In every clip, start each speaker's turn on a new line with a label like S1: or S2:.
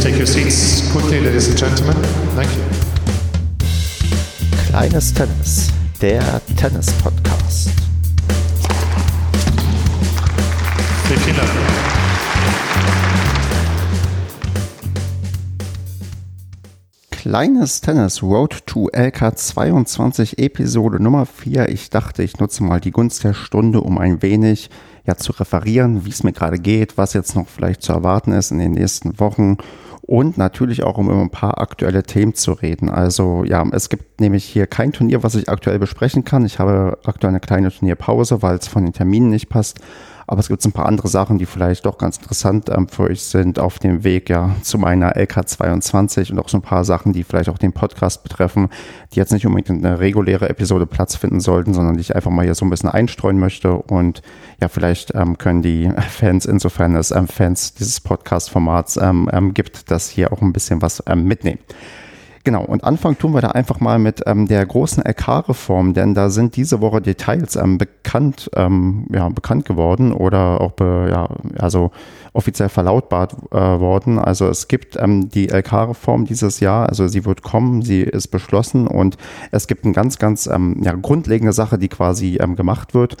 S1: please take your seats quickly, ladies and gentlemen. Thank you.
S2: Kleines Tennis, der Tennis-Podcast.
S1: Vielen Dank.
S2: Kleines Tennis Road to LK 22 Episode Nummer 4. Ich dachte, ich nutze mal die Gunst der Stunde, um ein wenig ja, zu referieren, wie es mir gerade geht, was jetzt noch vielleicht zu erwarten ist in den nächsten Wochen und natürlich auch um über ein paar aktuelle Themen zu reden. Also ja, es gibt nämlich hier kein Turnier, was ich aktuell besprechen kann. Ich habe aktuell eine kleine Turnierpause, weil es von den Terminen nicht passt. Aber es gibt ein paar andere Sachen, die vielleicht doch ganz interessant ähm, für euch sind auf dem Weg ja zu meiner LK22 und auch so ein paar Sachen, die vielleicht auch den Podcast betreffen, die jetzt nicht unbedingt in eine reguläre Episode Platz finden sollten, sondern die ich einfach mal hier so ein bisschen einstreuen möchte. Und ja, vielleicht ähm, können die Fans, insofern es ähm, Fans dieses Podcast-Formats ähm, ähm, gibt, das hier auch ein bisschen was ähm, mitnehmen. Genau, und anfangen tun wir da einfach mal mit ähm, der großen LK-Reform, denn da sind diese Woche Details ähm, bekannt, ähm, ja, bekannt geworden oder auch be, ja, also offiziell verlautbart äh, worden. Also es gibt ähm, die LK-Reform dieses Jahr, also sie wird kommen, sie ist beschlossen und es gibt eine ganz, ganz ähm, ja, grundlegende Sache, die quasi ähm, gemacht wird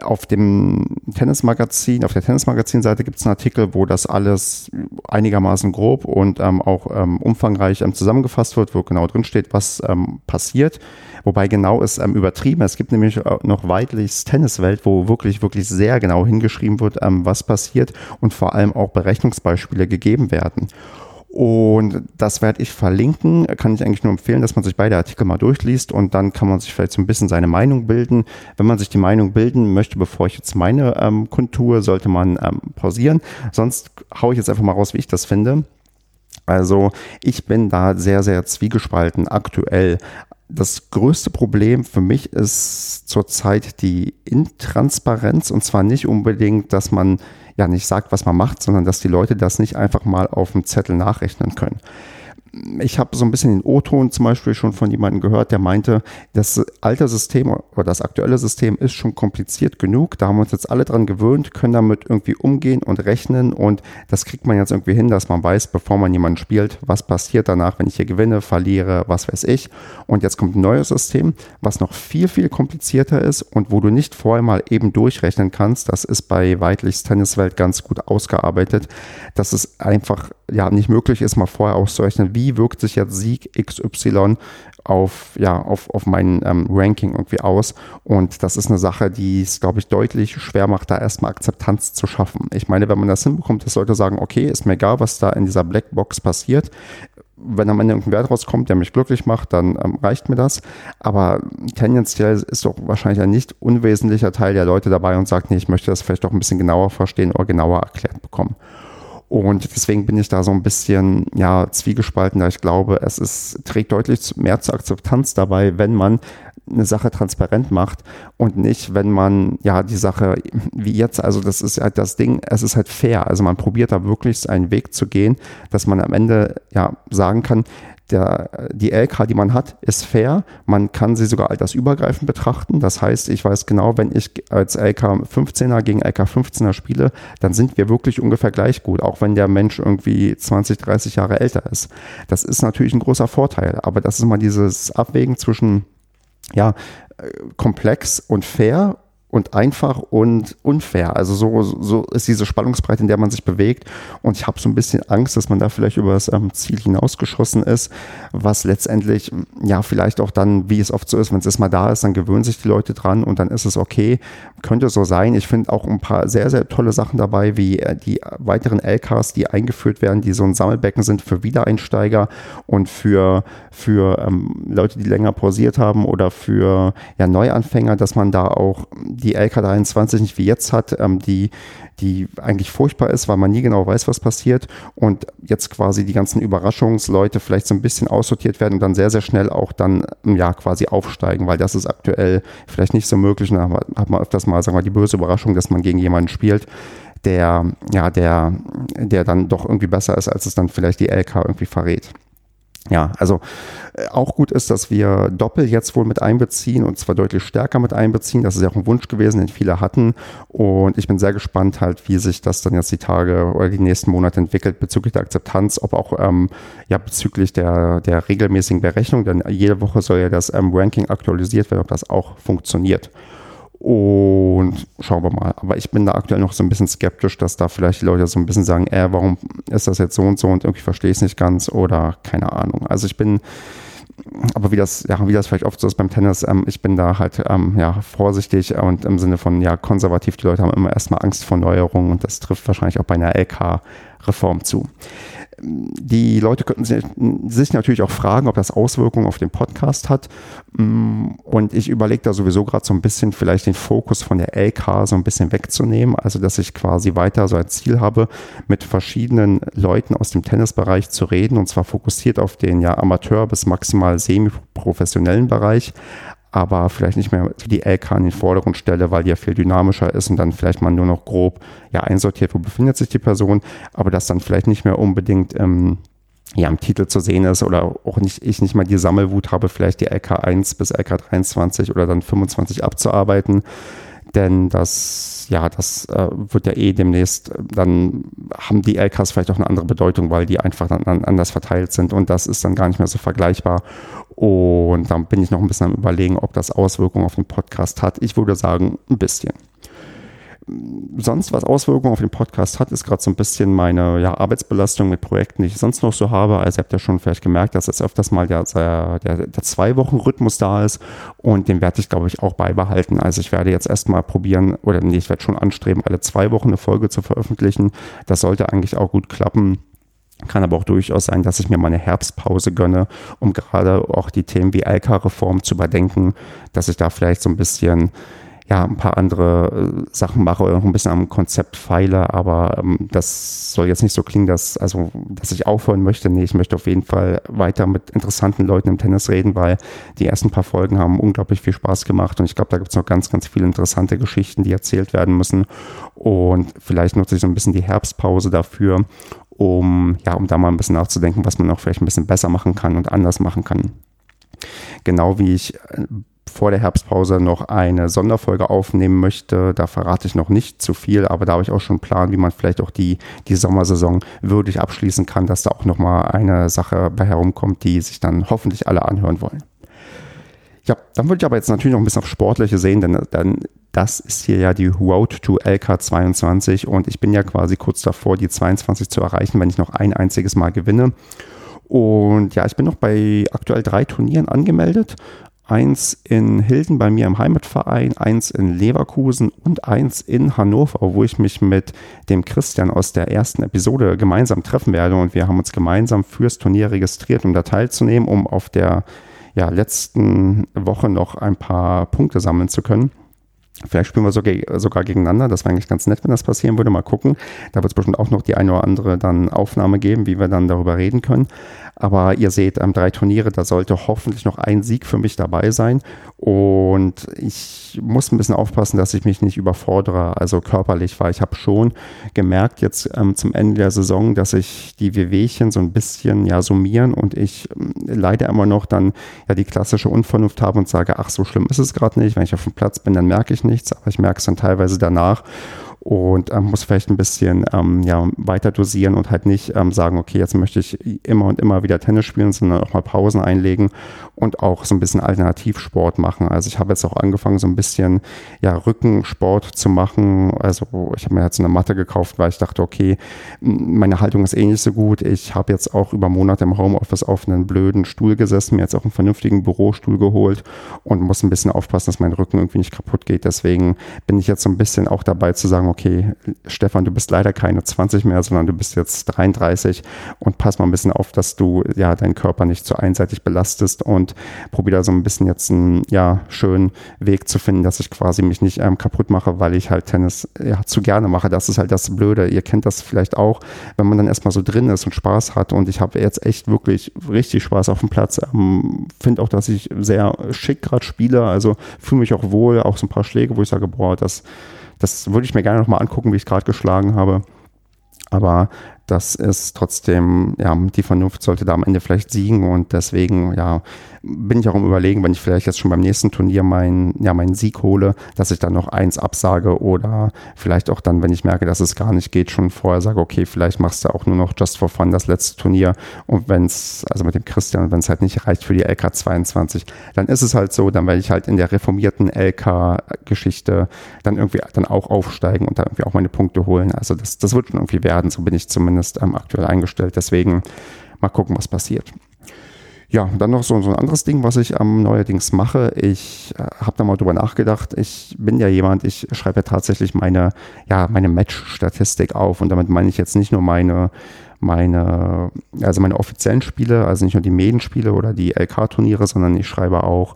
S2: auf dem Tennismagazin, auf der Tennismagazin-Seite gibt es einen Artikel, wo das alles einigermaßen grob und ähm, auch ähm, umfangreich ähm, zusammengefasst wird, wo genau drin steht, was ähm, passiert. Wobei genau ist ähm, übertrieben. Es gibt nämlich äh, noch Weidlichs Tenniswelt, wo wirklich, wirklich sehr genau hingeschrieben wird, ähm, was passiert und vor allem auch Berechnungsbeispiele gegeben werden. Und das werde ich verlinken. Kann ich eigentlich nur empfehlen, dass man sich beide Artikel mal durchliest und dann kann man sich vielleicht so ein bisschen seine Meinung bilden. Wenn man sich die Meinung bilden möchte, bevor ich jetzt meine ähm, kundtue, sollte man ähm, pausieren. Sonst haue ich jetzt einfach mal raus, wie ich das finde. Also ich bin da sehr, sehr zwiegespalten aktuell. Das größte Problem für mich ist zurzeit die Intransparenz und zwar nicht unbedingt, dass man ja nicht sagt, was man macht, sondern dass die Leute das nicht einfach mal auf dem Zettel nachrechnen können ich habe so ein bisschen den O-Ton zum Beispiel schon von jemandem gehört, der meinte, das alte System oder das aktuelle System ist schon kompliziert genug. Da haben wir uns jetzt alle dran gewöhnt, können damit irgendwie umgehen und rechnen und das kriegt man jetzt irgendwie hin, dass man weiß, bevor man jemanden spielt, was passiert danach, wenn ich hier gewinne, verliere, was weiß ich. Und jetzt kommt ein neues System, was noch viel, viel komplizierter ist und wo du nicht vorher mal eben durchrechnen kannst. Das ist bei Weidlichs Tenniswelt ganz gut ausgearbeitet, dass es einfach ja nicht möglich ist, mal vorher auszurechnen, wie wirkt sich jetzt Sieg XY auf, ja, auf, auf mein ähm, Ranking irgendwie aus. Und das ist eine Sache, die es, glaube ich, deutlich schwer macht, da erstmal Akzeptanz zu schaffen. Ich meine, wenn man das hinbekommt, dass Leute sagen, okay, ist mir egal, was da in dieser Blackbox passiert. Wenn am Ende irgendein Wert rauskommt, der mich glücklich macht, dann ähm, reicht mir das. Aber tendenziell ist doch wahrscheinlich ein nicht unwesentlicher Teil der Leute dabei und sagt, nee, ich möchte das vielleicht doch ein bisschen genauer verstehen oder genauer erklärt bekommen. Und deswegen bin ich da so ein bisschen ja, zwiegespalten, da ich glaube, es ist, trägt deutlich mehr zur Akzeptanz dabei, wenn man eine Sache transparent macht und nicht, wenn man ja die Sache wie jetzt, also das ist halt das Ding, es ist halt fair. Also man probiert da wirklich einen Weg zu gehen, dass man am Ende ja sagen kann, der, die LK, die man hat, ist fair. Man kann sie sogar altersübergreifend betrachten. Das heißt, ich weiß genau, wenn ich als LK 15er gegen LK 15er spiele, dann sind wir wirklich ungefähr gleich gut, auch wenn der Mensch irgendwie 20, 30 Jahre älter ist. Das ist natürlich ein großer Vorteil, aber das ist immer dieses Abwägen zwischen ja, äh, komplex und fair und einfach und unfair. Also so, so ist diese Spannungsbreite, in der man sich bewegt. Und ich habe so ein bisschen Angst, dass man da vielleicht über das ähm, Ziel hinausgeschossen ist, was letztendlich ja vielleicht auch dann, wie es oft so ist, wenn es erstmal da ist, dann gewöhnen sich die Leute dran und dann ist es okay. Könnte so sein. Ich finde auch ein paar sehr, sehr tolle Sachen dabei, wie äh, die weiteren LKs, die eingeführt werden, die so ein Sammelbecken sind für Wiedereinsteiger und für, für ähm, Leute, die länger pausiert haben oder für ja, Neuanfänger, dass man da auch die LK23 nicht wie jetzt hat, ähm, die, die eigentlich furchtbar ist, weil man nie genau weiß, was passiert und jetzt quasi die ganzen Überraschungsleute vielleicht so ein bisschen aussortiert werden und dann sehr, sehr schnell auch dann im Jahr quasi aufsteigen, weil das ist aktuell vielleicht nicht so möglich. Und da hat man öfters mal, sagen wir, die böse Überraschung, dass man gegen jemanden spielt, der, ja, der, der dann doch irgendwie besser ist, als es dann vielleicht die LK irgendwie verrät. Ja, also äh, auch gut ist, dass wir Doppel jetzt wohl mit einbeziehen und zwar deutlich stärker mit einbeziehen. Das ist ja auch ein Wunsch gewesen, den viele hatten. Und ich bin sehr gespannt halt, wie sich das dann jetzt die Tage oder die nächsten Monate entwickelt bezüglich der Akzeptanz, ob auch ähm, ja bezüglich der, der regelmäßigen Berechnung, denn jede Woche soll ja das ähm, Ranking aktualisiert werden, ob das auch funktioniert. Und schauen wir mal. Aber ich bin da aktuell noch so ein bisschen skeptisch, dass da vielleicht die Leute so ein bisschen sagen, äh, warum ist das jetzt so und so und irgendwie verstehe ich es nicht ganz oder keine Ahnung. Also ich bin, aber wie das, ja, wie das vielleicht oft so ist beim Tennis, ähm, ich bin da halt ähm, ja, vorsichtig und im Sinne von ja konservativ. Die Leute haben immer erstmal Angst vor Neuerungen und das trifft wahrscheinlich auch bei einer LK-Reform zu. Die Leute könnten sich natürlich auch fragen, ob das Auswirkungen auf den Podcast hat. Mm, und ich überlege da sowieso gerade so ein bisschen vielleicht den Fokus von der LK so ein bisschen wegzunehmen. Also, dass ich quasi weiter so ein Ziel habe, mit verschiedenen Leuten aus dem Tennisbereich zu reden. Und zwar fokussiert auf den ja Amateur- bis maximal semi-professionellen Bereich aber vielleicht nicht mehr die LK in den Vordergrund stelle, weil die ja viel dynamischer ist und dann vielleicht man nur noch grob ja einsortiert, wo befindet sich die Person, aber das dann vielleicht nicht mehr unbedingt ähm, ja, im Titel zu sehen ist oder auch nicht, ich nicht mal die Sammelwut habe, vielleicht die LK1 bis LK23 oder dann 25 abzuarbeiten. Denn das, ja, das äh, wird ja eh demnächst, dann haben die LKs vielleicht auch eine andere Bedeutung, weil die einfach dann anders verteilt sind und das ist dann gar nicht mehr so vergleichbar. Und dann bin ich noch ein bisschen am Überlegen, ob das Auswirkungen auf den Podcast hat. Ich würde sagen, ein bisschen. Sonst, was Auswirkungen auf den Podcast hat, ist gerade so ein bisschen meine ja, Arbeitsbelastung mit Projekten, die ich sonst noch so habe. Also ihr habt ja schon vielleicht gemerkt, dass jetzt öfters mal der, der, der, Zwei-Wochen-Rhythmus da ist und den werde ich, glaube ich, auch beibehalten. Also ich werde jetzt erstmal probieren, oder nee, ich werde schon anstreben, alle zwei Wochen eine Folge zu veröffentlichen. Das sollte eigentlich auch gut klappen. Kann aber auch durchaus sein, dass ich mir meine Herbstpause gönne, um gerade auch die Themen wie Alka-Reform zu überdenken, dass ich da vielleicht so ein bisschen ja, ein paar andere äh, Sachen mache noch ein bisschen am Konzept feile, aber ähm, das soll jetzt nicht so klingen, dass, also, dass ich aufhören möchte. Nee, ich möchte auf jeden Fall weiter mit interessanten Leuten im Tennis reden, weil die ersten paar Folgen haben unglaublich viel Spaß gemacht und ich glaube, da gibt es noch ganz, ganz viele interessante Geschichten, die erzählt werden müssen. Und vielleicht nutze ich so ein bisschen die Herbstpause dafür, um, ja, um da mal ein bisschen nachzudenken, was man auch vielleicht ein bisschen besser machen kann und anders machen kann. Genau wie ich äh, vor der Herbstpause noch eine Sonderfolge aufnehmen möchte. Da verrate ich noch nicht zu viel, aber da habe ich auch schon einen Plan, wie man vielleicht auch die, die Sommersaison würdig abschließen kann, dass da auch nochmal eine Sache bei herumkommt, die sich dann hoffentlich alle anhören wollen. Ja, dann würde ich aber jetzt natürlich noch ein bisschen auf Sportliche sehen, denn dann das ist hier ja die Road to LK22 und ich bin ja quasi kurz davor, die 22 zu erreichen, wenn ich noch ein einziges Mal gewinne. Und ja, ich bin noch bei aktuell drei Turnieren angemeldet. Eins in Hilden bei mir im Heimatverein, eins in Leverkusen und eins in Hannover, wo ich mich mit dem Christian aus der ersten Episode gemeinsam treffen werde. Und wir haben uns gemeinsam fürs Turnier registriert, um da teilzunehmen, um auf der ja, letzten Woche noch ein paar Punkte sammeln zu können. Vielleicht spielen wir sogar, gegeneinander. Das wäre eigentlich ganz nett, wenn das passieren würde. Mal gucken. Da wird es bestimmt auch noch die eine oder andere dann Aufnahme geben, wie wir dann darüber reden können. Aber ihr seht, ähm, drei Turniere, da sollte hoffentlich noch ein Sieg für mich dabei sein. Und ich muss ein bisschen aufpassen, dass ich mich nicht überfordere, also körperlich, weil ich habe schon gemerkt jetzt ähm, zum Ende der Saison, dass sich die Wehwehchen so ein bisschen ja summieren und ich ähm, leider immer noch dann ja die klassische Unvernunft habe und sage, ach, so schlimm ist es gerade nicht. Wenn ich auf dem Platz bin, dann merke ich nichts, aber ich merke es dann teilweise danach und ähm, muss vielleicht ein bisschen ähm, ja, weiter dosieren und halt nicht ähm, sagen, okay, jetzt möchte ich immer und immer wieder Tennis spielen, sondern auch mal Pausen einlegen und auch so ein bisschen Alternativsport machen. Also ich habe jetzt auch angefangen, so ein bisschen ja, Rückensport zu machen. Also ich habe mir jetzt eine Matte gekauft, weil ich dachte, okay, meine Haltung ist eh nicht so gut. Ich habe jetzt auch über Monate im Homeoffice auf einen blöden Stuhl gesessen, mir jetzt auch einen vernünftigen Bürostuhl geholt und muss ein bisschen aufpassen, dass mein Rücken irgendwie nicht kaputt geht. Deswegen bin ich jetzt so ein bisschen auch dabei zu sagen, okay, Stefan, du bist leider keine 20 mehr, sondern du bist jetzt 33 und pass mal ein bisschen auf, dass du ja deinen Körper nicht zu einseitig belastest und probiere da so ein bisschen jetzt einen ja, schönen Weg zu finden, dass ich quasi mich nicht ähm, kaputt mache, weil ich halt Tennis ja, zu gerne mache. Das ist halt das Blöde. Ihr kennt das vielleicht auch, wenn man dann erstmal so drin ist und Spaß hat und ich habe jetzt echt wirklich richtig Spaß auf dem Platz. Ähm, Finde auch, dass ich sehr schick gerade spiele, also fühle mich auch wohl, auch so ein paar Schläge, wo ich sage, boah, das das würde ich mir gerne nochmal angucken, wie ich gerade geschlagen habe. Aber das ist trotzdem, ja, die Vernunft sollte da am Ende vielleicht siegen und deswegen, ja, bin ich auch im Überlegen, wenn ich vielleicht jetzt schon beim nächsten Turnier meinen ja, meinen Sieg hole, dass ich dann noch eins absage oder vielleicht auch dann, wenn ich merke, dass es gar nicht geht, schon vorher sage, okay, vielleicht machst du auch nur noch just for fun das letzte Turnier und wenn es, also mit dem Christian, wenn es halt nicht reicht für die LK 22, dann ist es halt so, dann werde ich halt in der reformierten LK-Geschichte dann irgendwie dann auch aufsteigen und da irgendwie auch meine Punkte holen. Also das, das wird schon irgendwie werden, so bin ich zumindest ähm, aktuell eingestellt. Deswegen mal gucken, was passiert. Ja, dann noch so, so ein anderes Ding, was ich ähm, neuerdings mache. Ich äh, habe da mal drüber nachgedacht. Ich bin ja jemand, ich schreibe ja tatsächlich meine, ja, meine Match-Statistik auf. Und damit meine ich jetzt nicht nur meine, meine, also meine offiziellen Spiele, also nicht nur die Medenspiele oder die LK-Turniere, sondern ich schreibe auch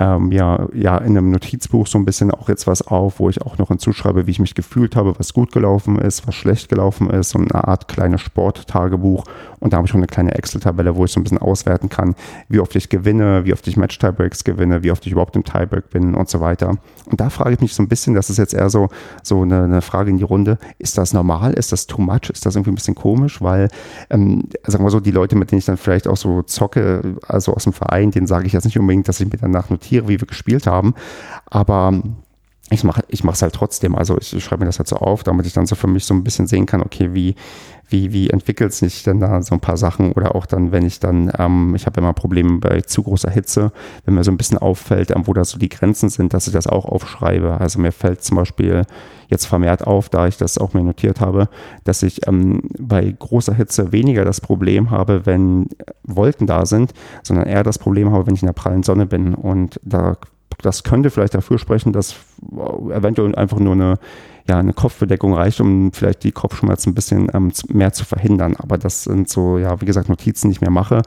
S2: ähm, ja, ja in einem Notizbuch so ein bisschen auch jetzt was auf, wo ich auch noch hinzuschreibe, wie ich mich gefühlt habe, was gut gelaufen ist, was schlecht gelaufen ist, so eine Art kleines Sporttagebuch. Und da habe ich auch eine kleine Excel-Tabelle, wo ich so ein bisschen auswerten kann, wie oft ich gewinne, wie oft ich Match-Tiebreaks gewinne, wie oft ich überhaupt im Tiebreak bin und so weiter. Und da frage ich mich so ein bisschen, das ist jetzt eher so, so eine, eine Frage in die Runde, ist das normal, ist das too much, ist das irgendwie ein bisschen komisch, weil, ähm, sagen wir so, die Leute, mit denen ich dann vielleicht auch so zocke, also aus dem Verein, denen sage ich jetzt nicht unbedingt, dass ich mir danach notiere, wie wir gespielt haben. Aber ich mache ich es halt trotzdem. Also ich schreibe mir das halt so auf, damit ich dann so für mich so ein bisschen sehen kann, okay, wie, wie, wie entwickelt sich denn da so ein paar Sachen oder auch dann, wenn ich dann, ähm, ich habe immer Probleme bei zu großer Hitze, wenn mir so ein bisschen auffällt, ähm, wo da so die Grenzen sind, dass ich das auch aufschreibe. Also mir fällt zum Beispiel jetzt vermehrt auf, da ich das auch mir notiert habe, dass ich ähm, bei großer Hitze weniger das Problem habe, wenn Wolken da sind, sondern eher das Problem habe, wenn ich in der prallen Sonne bin. Und da das könnte vielleicht dafür sprechen, dass eventuell einfach nur eine, ja, eine Kopfbedeckung reicht, um vielleicht die Kopfschmerzen ein bisschen ähm, mehr zu verhindern. Aber das sind so, ja, wie gesagt, Notizen, die ich mir mache.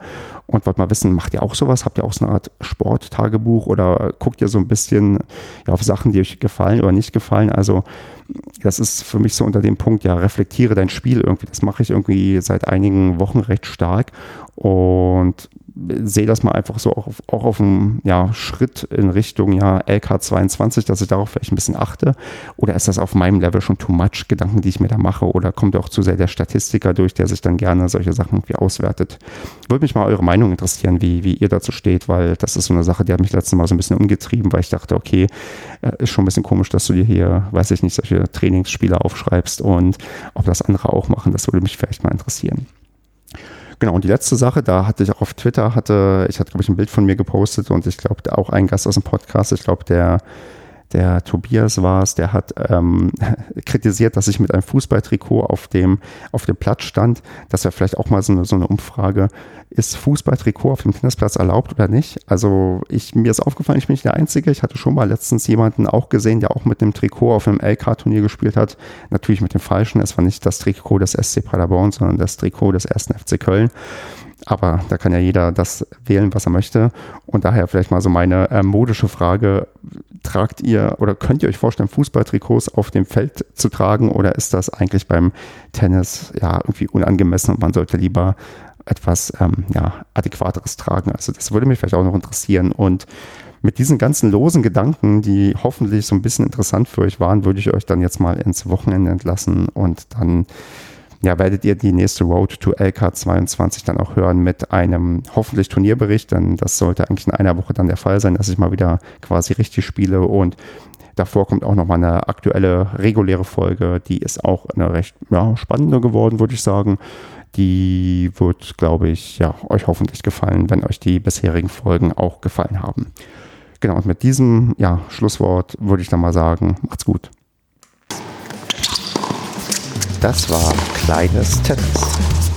S2: Und wollt mal wissen, macht ihr auch sowas? Habt ihr auch so eine Art Sporttagebuch oder guckt ihr so ein bisschen ja, auf Sachen, die euch gefallen oder nicht gefallen? Also das ist für mich so unter dem Punkt, ja, reflektiere dein Spiel irgendwie. Das mache ich irgendwie seit einigen Wochen recht stark. Und sehe das mal einfach so auch auf, auch auf einen ja, Schritt in Richtung ja, LK22, dass ich darauf vielleicht ein bisschen achte? Oder ist das auf meinem Level schon too much, Gedanken, die ich mir da mache? Oder kommt auch zu sehr der Statistiker durch, der sich dann gerne solche Sachen irgendwie auswertet? Würde mich mal eure Meinung interessieren, wie, wie ihr dazu steht, weil das ist so eine Sache, die hat mich letztes Mal so ein bisschen umgetrieben, weil ich dachte, okay, äh, ist schon ein bisschen komisch, dass du dir hier, weiß ich nicht, solche Trainingsspiele aufschreibst und ob das andere auch machen, das würde mich vielleicht mal interessieren. Genau, und die letzte Sache, da hatte ich auch auf Twitter, hatte, ich hatte, glaube ich, ein Bild von mir gepostet und ich glaube, auch ein Gast aus dem Podcast, ich glaube, der der Tobias war es, der hat ähm, kritisiert, dass ich mit einem Fußballtrikot auf dem, auf dem Platz stand. Das wäre vielleicht auch mal so eine, so eine Umfrage. Ist Fußballtrikot auf dem Tennisplatz erlaubt oder nicht? Also ich, mir ist aufgefallen, ich bin nicht der Einzige. Ich hatte schon mal letztens jemanden auch gesehen, der auch mit einem Trikot auf einem LK-Turnier gespielt hat. Natürlich mit dem falschen. Es war nicht das Trikot des SC Paderborn, sondern das Trikot des 1. FC Köln. Aber da kann ja jeder das wählen, was er möchte. Und daher vielleicht mal so meine äh, modische Frage. Tragt ihr oder könnt ihr euch vorstellen, Fußballtrikots auf dem Feld zu tragen oder ist das eigentlich beim Tennis ja irgendwie unangemessen und man sollte lieber etwas ähm, ja, adäquateres tragen? Also das würde mich vielleicht auch noch interessieren. Und mit diesen ganzen losen Gedanken, die hoffentlich so ein bisschen interessant für euch waren, würde ich euch dann jetzt mal ins Wochenende entlassen und dann ja, werdet ihr die nächste Road to LK22 dann auch hören mit einem hoffentlich Turnierbericht, denn das sollte eigentlich in einer Woche dann der Fall sein, dass ich mal wieder quasi richtig spiele und davor kommt auch nochmal eine aktuelle reguläre Folge, die ist auch eine recht ja, spannende geworden, würde ich sagen. Die wird, glaube ich, ja, euch hoffentlich gefallen, wenn euch die bisherigen Folgen auch gefallen haben. Genau, und mit diesem ja, Schlusswort würde ich dann mal sagen, macht's gut. Das war Kleines Tennis.